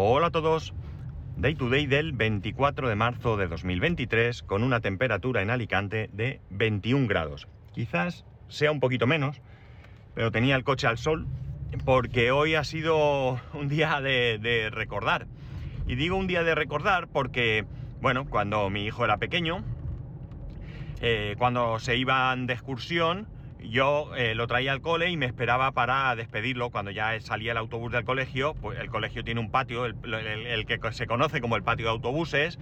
Hola a todos. Day to day del 24 de marzo de 2023 con una temperatura en Alicante de 21 grados. Quizás sea un poquito menos, pero tenía el coche al sol porque hoy ha sido un día de, recordar. Y digo un día de recordar porque, bueno, cuando mi hijo era pequeño, eh, cuando se iban de excursión, yo eh, lo traía al cole y me esperaba para despedirlo cuando ya salía el autobús del colegio. Pues el colegio tiene un patio, el, que se conoce como el patio de autobuses.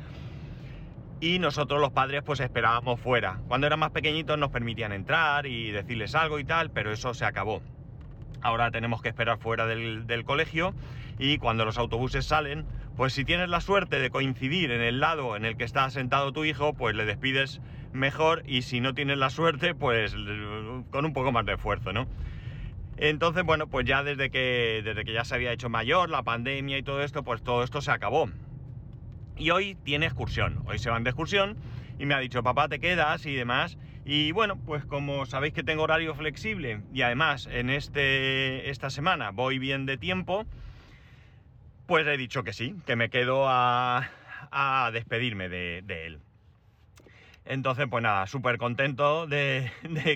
Y nosotros los padres pues esperábamos fuera. Cuando eran más pequeñitos nos permitían entrar y decirles algo y tal, pero eso se acabó. Ahora tenemos que esperar fuera del, del colegio y cuando los autobuses salen, pues si tienes la suerte de coincidir en el lado en el que está sentado tu hijo, pues le despides mejor y si no tienes la suerte, pues con un poco más de esfuerzo, ¿no? Entonces, bueno, pues ya desde que, desde que ya se había hecho mayor, la pandemia y todo esto, pues todo esto se acabó. Y hoy tiene excursión, hoy se van de excursión y me ha dicho, papá, te quedas y demás. Y bueno, pues como sabéis que tengo horario flexible y además en este, esta semana voy bien de tiempo, pues he dicho que sí, que me quedo a, despedirme de él. Entonces, pues nada, súper contento de,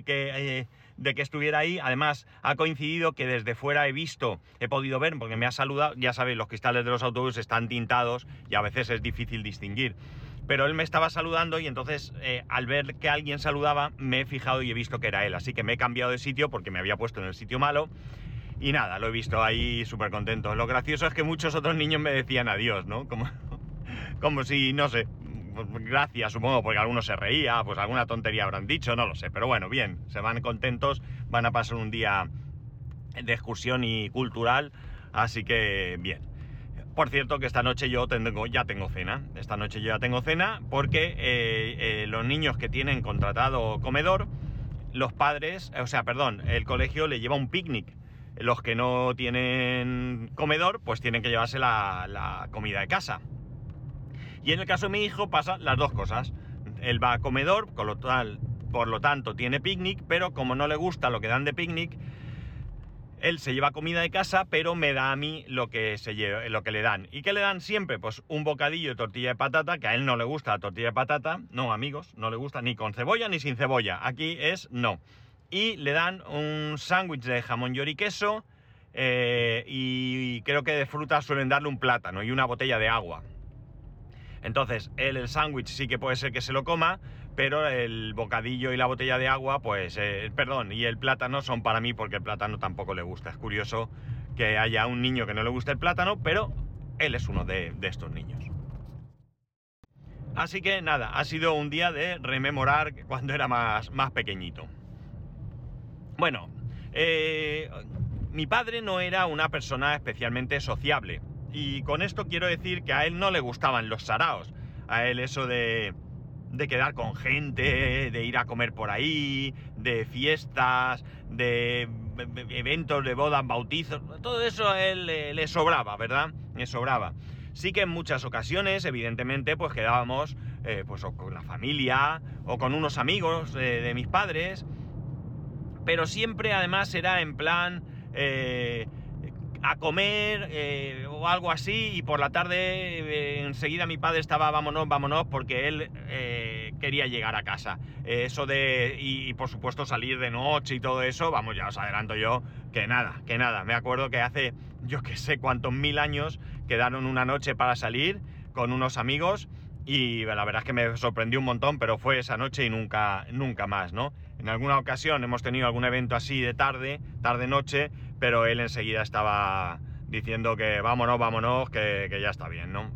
que... Eh, de que estuviera ahí. Además, ha coincidido que desde fuera he visto, he podido ver, porque me ha saludado. Ya sabéis, los cristales de los autobuses están tintados y a veces es difícil distinguir. Pero él me estaba saludando y entonces eh, al ver que alguien saludaba me he fijado y he visto que era él. Así que me he cambiado de sitio porque me había puesto en el sitio malo. Y nada, lo he visto ahí súper contento. Lo gracioso es que muchos otros niños me decían adiós, ¿no? Como, como si, no sé, gracias, supongo, porque alguno se reía, pues alguna tontería habrán dicho, no lo sé. Pero bueno, bien, se van contentos, van a pasar un día de excursión y cultural, así que bien. Por cierto, que esta noche yo tengo, ya tengo cena. Esta noche yo ya tengo cena porque eh, eh, los niños que tienen contratado comedor, los padres, o sea, perdón, el colegio le lleva un picnic. Los que no tienen comedor, pues tienen que llevarse la comida de casa. Y en el caso de mi hijo pasa las dos cosas. Él va a comedor, con lo por lo tanto tiene picnic, pero como no le gusta lo que dan de picnic, él se lleva comida de casa, pero me da a mí lo que, se lleva, lo que le dan. ¿Y qué le dan siempre? Pues un bocadillo de tortilla de patata, que a él no le gusta la tortilla de patata. No, amigos, no le gusta ni con cebolla ni sin cebolla. Aquí es no. Y le dan un sándwich de jamón y queso. Eh, y creo que de fruta suelen darle un plátano y una botella de agua. Entonces, él el sándwich sí que puede ser que se lo coma, pero el bocadillo y la botella de agua, pues, eh, perdón, y el plátano son para mí porque el plátano tampoco le gusta. Es curioso que haya un niño que no le guste el plátano, pero él es uno de, estos niños. Así que nada, ha sido un día de rememorar cuando era más, más pequeñito. Bueno, eh, mi padre no era una persona especialmente sociable. Y con esto quiero decir que a él no le gustaban los saraos. A él eso de, de quedar con gente, de ir a comer por ahí, de fiestas, de eventos de bodas, bautizos, todo eso a él le, sobraba, ¿verdad? Le sobraba. Sí que en muchas ocasiones, evidentemente, pues quedábamos eh, pues con la familia o con unos amigos de mis padres, pero siempre además era en plan... Eh, a comer eh, o algo así y por la tarde eh, enseguida mi padre estaba vámonos, vámonos porque él quería llegar a casa. eso de, y, por supuesto salir de noche y todo eso, vamos, ya os adelanto yo que nada, que nada. Me acuerdo que hace yo que sé cuántos mil años quedaron una noche para salir con unos amigos y la verdad es que me sorprendió un montón, pero fue esa noche y nunca, nunca más, ¿no? En alguna ocasión hemos tenido algún evento así de tarde, tarde-noche, pero él enseguida estaba diciendo que vámonos, vámonos, que, ya está bien, ¿no?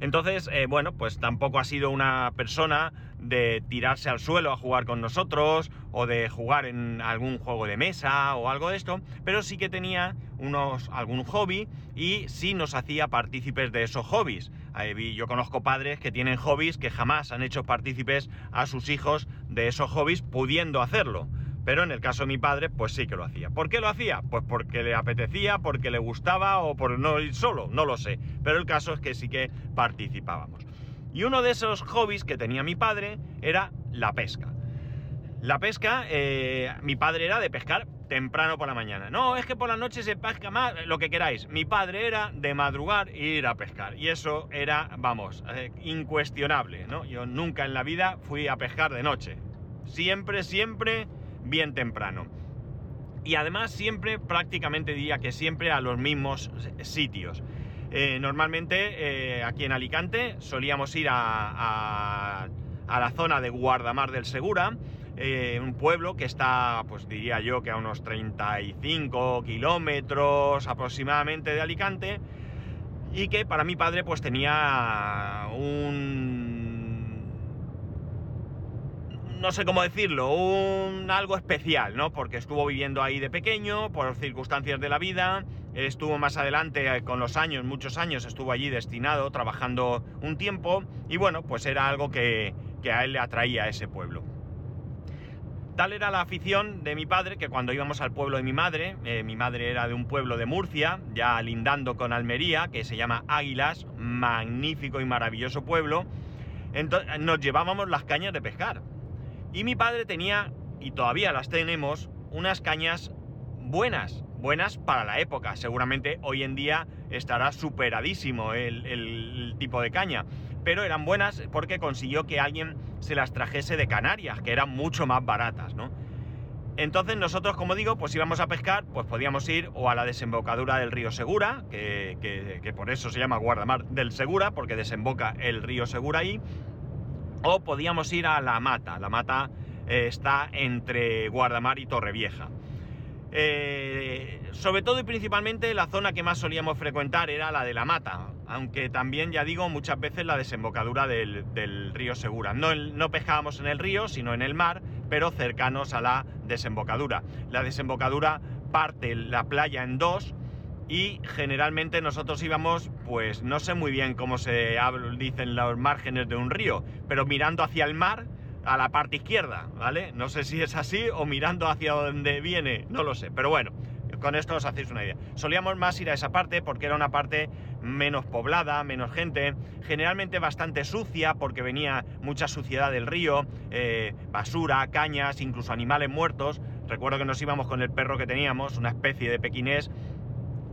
Entonces, eh, bueno, pues tampoco ha sido una persona de tirarse al suelo a jugar con nosotros o de jugar en algún juego de mesa o algo de esto, pero sí que tenía unos, algún hobby y sí nos hacía partícipes de esos hobbies. Yo conozco padres que tienen hobbies que jamás han hecho partícipes a sus hijos de esos hobbies pudiendo hacerlo. Pero en el caso de mi padre, pues sí que lo hacía. ¿Por qué lo hacía? Pues porque le apetecía, porque le gustaba o por no ir solo, no lo sé. Pero el caso es que sí que participábamos. Y uno de esos hobbies que tenía mi padre era la pesca. La pesca, eh, mi padre era de pescar temprano por la mañana. No, es que por la noche se pesca más, lo que queráis. Mi padre era de madrugar e ir a pescar. Y eso era, vamos, eh, incuestionable, ¿no? Yo nunca en la vida fui a pescar de noche. Siempre, siempre bien temprano. Y además siempre, prácticamente diría que siempre a los mismos sitios. Eh, normalmente aquí en Alicante solíamos ir a la zona de Guardamar del Segura, eh, un pueblo que está, pues diría yo que a unos 35 kilómetros aproximadamente de Alicante y que para mi padre pues tenía un... no sé cómo decirlo, un algo especial, ¿no? Porque estuvo viviendo ahí de pequeño, por circunstancias de la vida, estuvo más adelante eh, con los años, muchos años, estuvo allí destinado, trabajando un tiempo, y bueno, pues era algo que, a él le atraía ese pueblo. Tal era la afición de mi padre que cuando íbamos al pueblo de mi madre, eh, mi madre era de un pueblo de Murcia, ya lindando con Almería, que se llama Águilas, magnífico y maravilloso pueblo, entonces nos llevábamos las cañas de pescar. Y mi padre tenía, y todavía las tenemos, unas cañas buenas, buenas para la época. Seguramente hoy en día estará superadísimo el, el tipo de caña pero eran buenas porque consiguió que alguien se las trajese de Canarias, que eran mucho más baratas, ¿no? Entonces nosotros, como digo, pues íbamos a pescar, pues podíamos ir o a la desembocadura del río Segura, que, por eso se llama Guardamar del Segura, porque desemboca el río Segura ahí, o podíamos ir a La Mata. La Mata eh, está entre Guardamar y Torrevieja. Eh, sobre todo y principalmente la zona que más solíamos frecuentar era la de la mata, aunque también, ya digo, muchas veces la desembocadura del, río Segura. No, no pescábamos en el río, sino en el mar, pero cercanos a la desembocadura. La desembocadura parte la playa en dos y generalmente nosotros íbamos, pues no sé muy bien cómo se dicen los márgenes de un río, pero mirando hacia el mar a la parte izquierda, ¿vale? No sé si es así o mirando hacia donde viene, no lo sé, pero bueno, con esto os hacéis una idea. Solíamos más ir a esa parte porque era una parte menos poblada, menos gente, generalmente bastante sucia porque venía mucha suciedad del río, eh, basura, cañas, incluso animales muertos. Recuerdo que nos íbamos con el perro que teníamos, una especie de pequinés,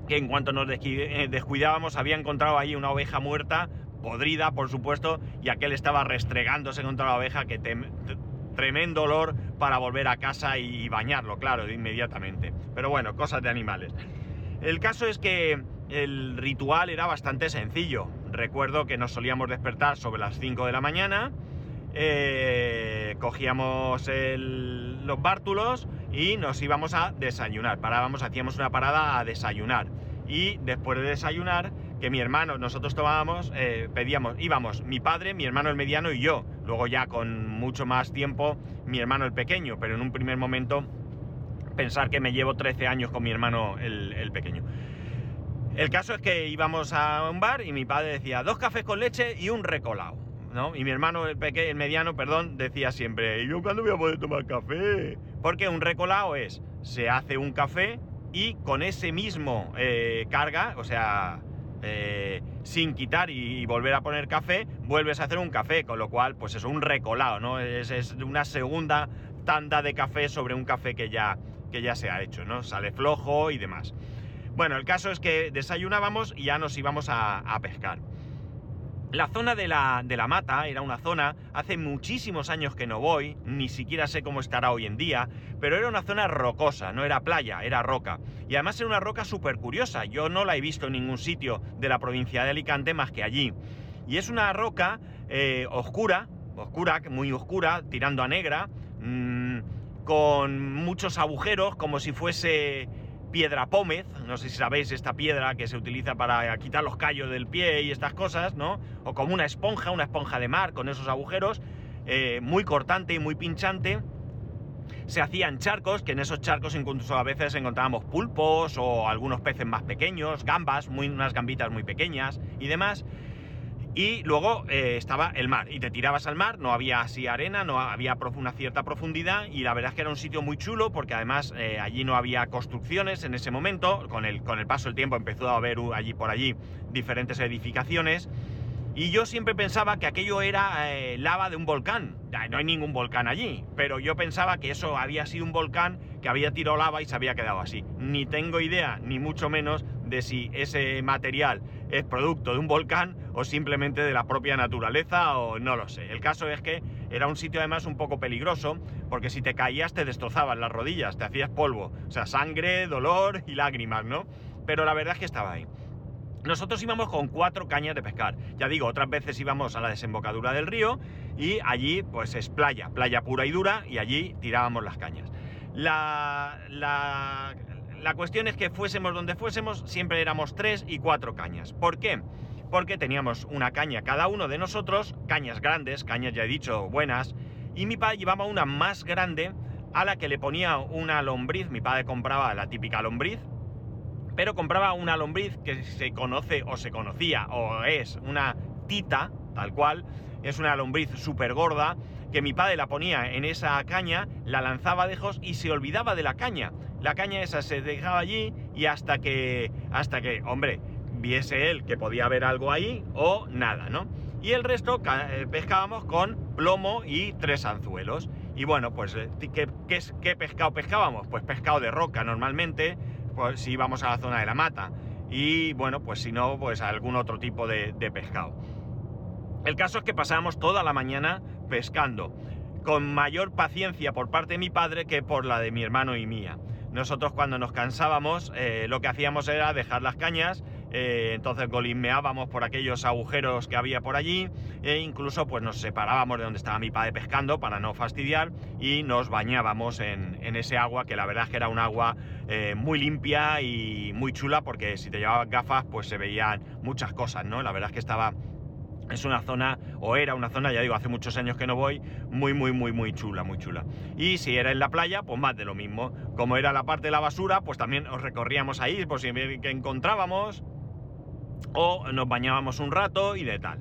que en cuanto nos eh, descuidábamos había encontrado ahí una oveja muerta podrida, por supuesto, y aquel estaba restregándose contra la oveja, que tremendo olor para volver a casa y bañarlo, claro, inmediatamente. Pero bueno, cosas de animales. El caso es que el ritual era bastante sencillo. Recuerdo que nos solíamos despertar sobre las 5 de la mañana, eh, cogíamos los bártulos y nos íbamos a desayunar. Parábamos, hacíamos una parada a desayunar. Y después de desayunar, que mi hermano, nosotros tomábamos, eh, pedíamos, íbamos mi padre, mi hermano el mediano y yo. Luego ya con mucho más tiempo mi hermano el pequeño, pero en un primer momento pensar que me llevo 13 años con mi hermano el, pequeño. El caso es que íbamos a un bar y mi padre decía dos cafés con leche y un recolado. ¿no? Y mi hermano, el, pequeño, el mediano, perdón, decía siempre, ¿y yo cuándo voy a poder tomar café? Porque un recolado es, se hace un café y con ese mismo eh, carga, o sea, eh, sin quitar y, volver a poner café, vuelves a hacer un café, con lo cual, pues es un recolado, ¿no? Es, una segunda tanda de café sobre un café que ya, que ya se ha hecho, ¿no? Sale flojo y demás. Bueno, el caso es que desayunábamos y ya nos íbamos a pescar. La zona de la, de la, mata era una zona, hace muchísimos años que no voy, ni siquiera sé cómo estará hoy en día, pero era una zona rocosa, no era playa, era roca. Y además era una roca súper curiosa, yo no la he visto en ningún sitio de la provincia de Alicante más que allí. Y es una roca eh, oscura, oscura, muy oscura, tirando a negra, mmm, con muchos agujeros, como si fuese piedra pómez, no sé si sabéis esta piedra que se utiliza para quitar los callos del pie y estas cosas, ¿no? O como una esponja, una esponja de mar con esos agujeros, eh, muy cortante y muy pinchante. Se hacían charcos, que en esos charcos incluso a veces encontrábamos pulpos o algunos peces más pequeños, gambas, muy, unas gambitas muy pequeñas y demás. Y luego eh, estaba el mar, y te tirabas al mar, no había así arena, no había una cierta profundidad, y la verdad es que era un sitio muy chulo, porque además eh, allí no había construcciones en ese momento, con el, con el paso del tiempo empezó a haber allí por allí diferentes edificaciones, y yo siempre pensaba que aquello era eh, lava de un volcán. No hay ningún volcán allí, pero yo pensaba que eso había sido un volcán que había tirado lava y se había quedado así. Ni tengo idea, ni mucho menos, de si ese material es producto de un volcán o simplemente de la propia naturaleza o no lo sé. El caso es que era un sitio además un poco peligroso porque si te caías te destrozaban las rodillas, te hacías polvo, o sea, sangre, dolor y lágrimas, ¿no? Pero la verdad es que estaba ahí. Nosotros íbamos con cuatro cañas de pescar. Ya digo, otras veces íbamos a la desembocadura del río y allí pues es playa, playa pura y dura y allí tirábamos las cañas. La, la, la cuestión es que fuésemos donde fuésemos, siempre éramos tres y cuatro cañas. ¿Por qué? Porque teníamos una caña cada uno de nosotros, cañas grandes, cañas ya he dicho buenas, y mi padre llevaba una más grande a la que le ponía una lombriz. Mi padre compraba la típica lombriz, pero compraba una lombriz que se conoce o se conocía o es una tita, tal cual, es una lombriz súper gorda, que mi padre la ponía en esa caña, la lanzaba lejos y se olvidaba de la caña. La caña esa se dejaba allí y hasta que, hasta que, hombre, viese él que podía haber algo ahí o nada, ¿no? Y el resto eh, pescábamos con plomo y tres anzuelos. Y bueno, pues, eh, ¿qué, qué pescado pescábamos? Pues pescado de roca normalmente, pues si íbamos a la zona de la mata. Y bueno, pues si no, pues algún otro tipo de, pescado. El caso es que pasábamos toda la mañana pescando, con mayor paciencia por parte de mi padre que por la de mi hermano y mía. Nosotros cuando nos cansábamos, eh, lo que hacíamos era dejar las cañas eh, entonces golismeábamos por aquellos agujeros que había por allí e incluso pues nos separábamos de donde estaba mi padre pescando para no fastidiar y nos bañábamos en, ese agua que la verdad es que era un agua eh, muy limpia y muy chula porque si te llevabas gafas pues se veían muchas cosas, ¿no? La verdad es que estaba es una zona, o era una zona, ya digo, hace muchos años que no voy, muy, muy, muy, muy chula, muy chula. Y si era en la playa, pues más de lo mismo. Como era la parte de la basura, pues también os recorríamos ahí, por si que encontrábamos, o nos bañábamos un rato y de tal.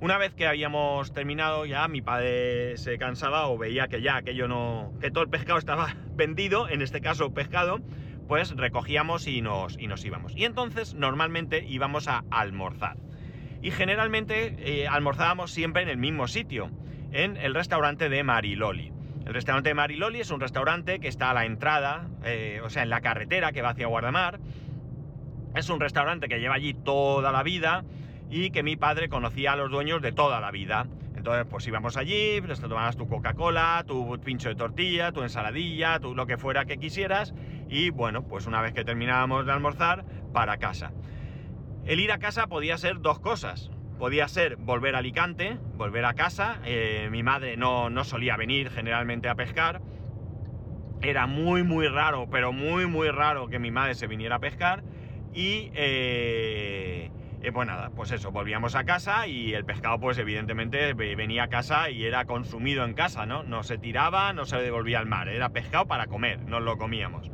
Una vez que habíamos terminado ya mi padre se cansaba o veía que ya aquello no que todo el pescado estaba vendido, en este caso pescado, pues recogíamos y nos, y nos íbamos. Y entonces normalmente íbamos a almorzar. Y generalmente eh, almorzábamos siempre en el mismo sitio, en el restaurante de Mariloli. El restaurante de Mariloli es un restaurante que está a la entrada, eh, o sea, en la carretera que va hacia Guardamar, es un restaurante que lleva allí toda la vida y que mi padre conocía a los dueños de toda la vida. Entonces, pues íbamos allí, pues tomabas tu Coca-Cola, tu pincho de tortilla, tu ensaladilla, tu lo que fuera que quisieras. Y bueno, pues una vez que terminábamos de almorzar, para casa. El ir a casa podía ser dos cosas. Podía ser volver a Alicante, volver a casa. Eh, mi madre no, no solía venir generalmente a pescar. Era muy, muy raro, pero muy, muy raro que mi madre se viniera a pescar. Y eh, eh, pues nada, pues eso, volvíamos a casa y el pescado pues evidentemente venía a casa y era consumido en casa, ¿no? No se tiraba, no se devolvía al mar, era pescado para comer, nos lo comíamos.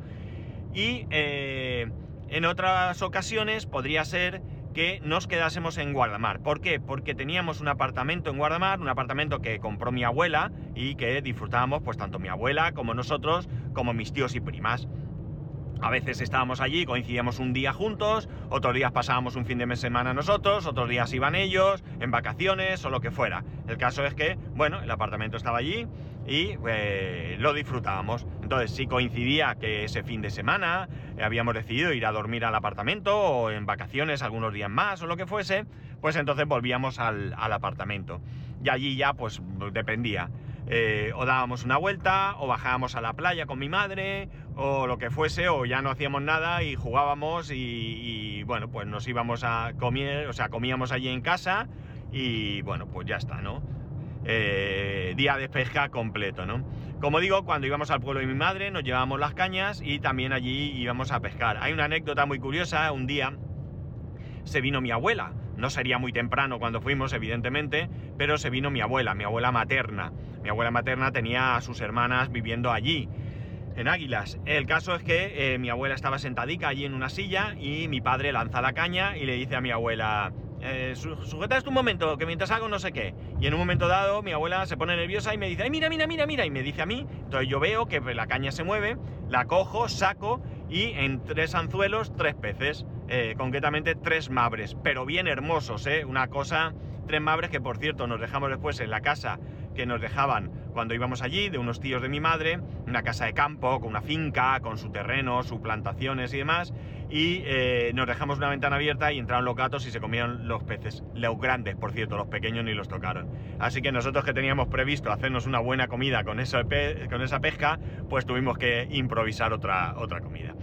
Y eh, en otras ocasiones podría ser que nos quedásemos en Guardamar. ¿Por qué? Porque teníamos un apartamento en Guardamar, un apartamento que compró mi abuela y que disfrutábamos pues tanto mi abuela como nosotros, como mis tíos y primas. A veces estábamos allí, coincidíamos un día juntos, otros días pasábamos un fin de semana nosotros, otros días iban ellos, en vacaciones o lo que fuera. El caso es que, bueno, el apartamento estaba allí y eh, lo disfrutábamos. Entonces, si coincidía que ese fin de semana habíamos decidido ir a dormir al apartamento o en vacaciones algunos días más o lo que fuese, pues entonces volvíamos al, al apartamento. Y allí ya, pues dependía. Eh, o dábamos una vuelta, o bajábamos a la playa con mi madre, o lo que fuese, o ya no hacíamos nada y jugábamos y, bueno, pues nos íbamos a comer, o sea, comíamos allí en casa y bueno, pues ya está, ¿no? Eh, día de pesca completo, ¿no? Como digo, cuando íbamos al pueblo de mi madre nos llevábamos las cañas y también allí íbamos a pescar. Hay una anécdota muy curiosa, un día se vino mi abuela, no sería muy temprano cuando fuimos, evidentemente, pero se vino mi abuela, mi abuela materna. Mi abuela materna tenía a sus hermanas viviendo allí, en Águilas. El caso es que eh, mi abuela estaba sentadica allí en una silla y mi padre lanza la caña y le dice a mi abuela, eh, sujeta esto un momento, que mientras hago no sé qué. Y en un momento dado mi abuela se pone nerviosa y me dice, ay, mira, mira, mira, mira, y me dice a mí. Entonces yo veo que la caña se mueve, la cojo, saco y en tres anzuelos, tres peces. Eh, concretamente tres mabres, pero bien hermosos, ¿eh? Una cosa, tres mabres que por cierto nos dejamos después en la casa que nos dejaban cuando íbamos allí, de unos tíos de mi madre, una casa de campo, con una finca, con su terreno, sus plantaciones y demás, y eh, nos dejamos una ventana abierta y entraron los gatos y se comieron los peces, los grandes, por cierto, los pequeños ni los tocaron. Así que nosotros que teníamos previsto hacernos una buena comida con, eso con esa pesca, pues tuvimos que improvisar otra, otra comida.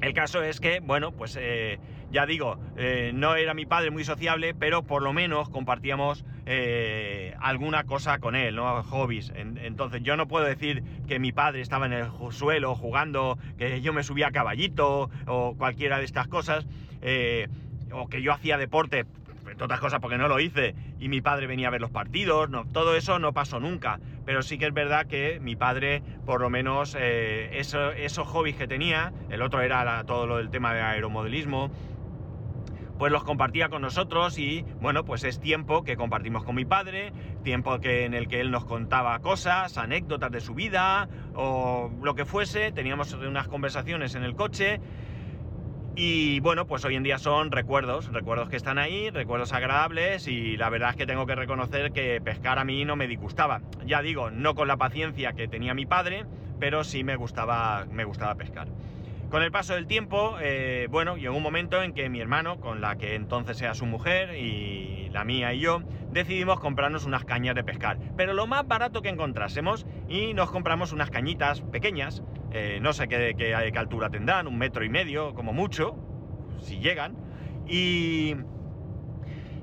El caso es que, bueno, pues eh, ya digo, eh, no era mi padre muy sociable, pero por lo menos compartíamos eh, alguna cosa con él, ¿no? Hobbies. entonces yo no puedo decir que mi padre estaba en el suelo jugando, que yo me subía a caballito o cualquiera de estas cosas, o que yo hacía deporte, entre otras cosas porque no lo hice, y mi padre venía a ver los partidos, no, todo eso no pasó nunca, pero sí que es verdad que mi padre, por lo menos, eh, esos hobbies que tenía, el otro era todo lo del tema de aeromodelismo, pues los compartía con nosotros y bueno, pues es tiempo que compartimos con mi padre, tiempo que, en el que él nos contaba cosas, anécdotas de su vida o lo que fuese, teníamos unas conversaciones en el coche y bueno, pues hoy en día son recuerdos, recuerdos que están ahí, recuerdos agradables y la verdad es que tengo que reconocer que pescar a mí no me disgustaba. Ya digo, no con la paciencia que tenía mi padre, pero sí me gustaba, me gustaba pescar. Con el paso del tiempo, eh, bueno, llegó un momento en que mi hermano, con la que entonces era su mujer, y la mía y yo, decidimos comprarnos unas cañas de pescar. Pero lo más barato que encontrásemos, y nos compramos unas cañitas pequeñas, eh, no sé qué, qué, altura tendrán, un metro y medio, como mucho, si llegan, y...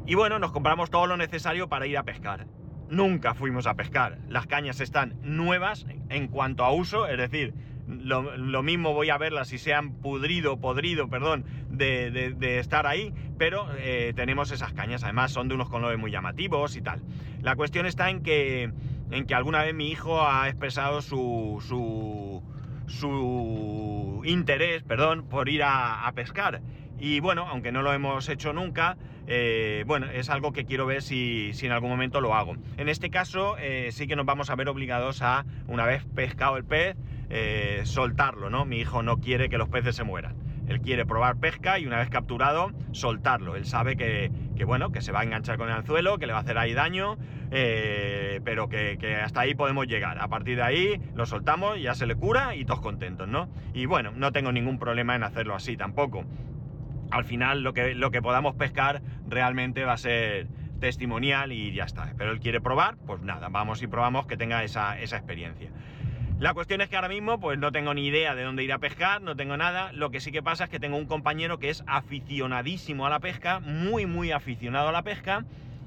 Y bueno, nos compramos todo lo necesario para ir a pescar. Nunca fuimos a pescar. Las cañas están nuevas en cuanto a uso, es decir, lo, mismo voy a verlas si se han pudrido, podrido, perdón, de, estar ahí, pero eh, tenemos esas cañas, además son de unos colores muy llamativos y tal. La cuestión está en que, en que alguna vez mi hijo ha expresado su, su, su interés, perdón, por ir a, pescar. Y bueno, aunque no lo hemos hecho nunca, eh, bueno, es algo que quiero ver si, en algún momento lo hago. En este caso, eh, sí que nos vamos a ver obligados a, una vez pescado el pez, eh, soltarlo, ¿no? Mi hijo no quiere que los peces se mueran. Él quiere probar pesca y una vez capturado, soltarlo. Él sabe que, bueno, que se va a enganchar con el anzuelo, que le va a hacer ahí daño, eh, pero que, hasta ahí podemos llegar. A partir de ahí lo soltamos, ya se le cura y todos contentos, ¿no? Y bueno, no tengo ningún problema en hacerlo así tampoco. Al final lo que, lo que podamos pescar realmente va a ser testimonial y ya está. Pero él quiere probar, pues nada, vamos y probamos que tenga esa, esa experiencia. La cuestión es que ahora mismo pues no tengo ni idea de dónde ir a pescar, no tengo nada. Lo que sí que pasa es que tengo un compañero que es aficionadísimo a la pesca, muy muy aficionado a la pesca.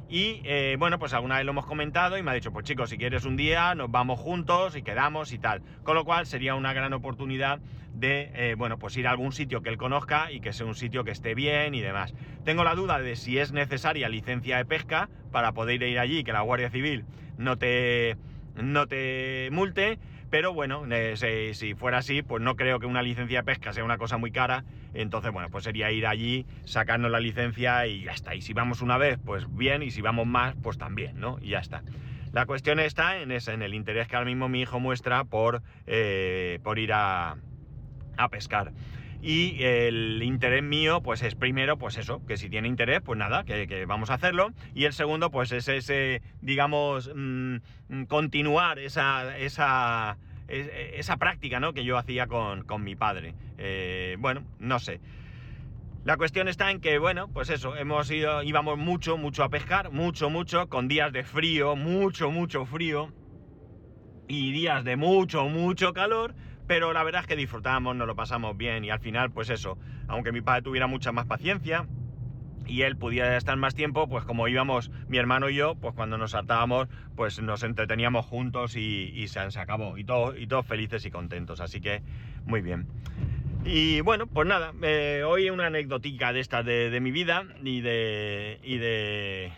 Y eh, bueno, pues alguna vez lo hemos comentado y me ha dicho, pues chicos, si quieres un día, nos vamos juntos y quedamos y tal. Con lo cual sería una gran oportunidad de, eh, bueno, pues ir a algún sitio que él conozca y que sea un sitio que esté bien y demás. Tengo la duda de si es necesaria licencia de pesca para poder ir allí, que la Guardia Civil no te, no te multe. Pero bueno, eh, si, fuera así, pues no creo que una licencia de pesca sea una cosa muy cara. Entonces, bueno, pues sería ir allí, sacarnos la licencia y ya está. Y si vamos una vez, pues bien, y si vamos más, pues también, ¿no? Y ya está. La cuestión está en, el interés que ahora mismo mi hijo muestra por, eh, por ir a, a pescar. Y el interés mío, pues es primero, pues eso, que si tiene interés, pues nada, que, vamos a hacerlo. Y el segundo, pues es ese, digamos, mm, continuar esa, esa, esa práctica, ¿no? Que yo hacía con, mi padre. Eh, bueno, no sé. La cuestión está en que, bueno, pues eso, hemos ido, íbamos mucho, mucho a pescar, mucho, mucho, con días de frío, mucho, mucho frío, y días de mucho, mucho calor, pero la verdad es que disfrutamos, nos lo pasamos bien y al final, pues eso, aunque mi padre tuviera mucha más paciencia y él pudiera estar más tiempo, pues como íbamos mi hermano y yo, pues cuando nos saltábamos, pues nos entreteníamos juntos y, se, acabó. Y, todo, y todos felices y contentos, así que muy bien. Y bueno, pues nada, eh, hoy una anecdotica de estas de, mi vida y de. y de.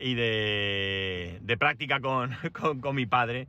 y de práctica con, con mi padre.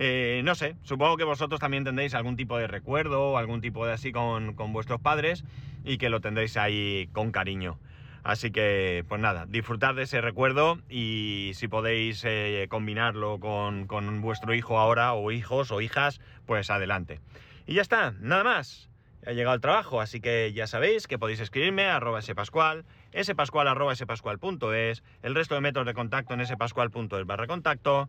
Eh, no sé, supongo que vosotros también tendréis algún tipo de recuerdo o algún tipo de así con, vuestros padres y que lo tendréis ahí con cariño. Así que, pues nada, disfrutad de ese recuerdo y si podéis eh, combinarlo con, vuestro hijo ahora o hijos o hijas, pues adelante. Y ya está, nada más. Ha llegado el trabajo, así que ya sabéis que podéis escribirme a arroba spascual, spascual.es, el resto de métodos de contacto en spascual.es barra contacto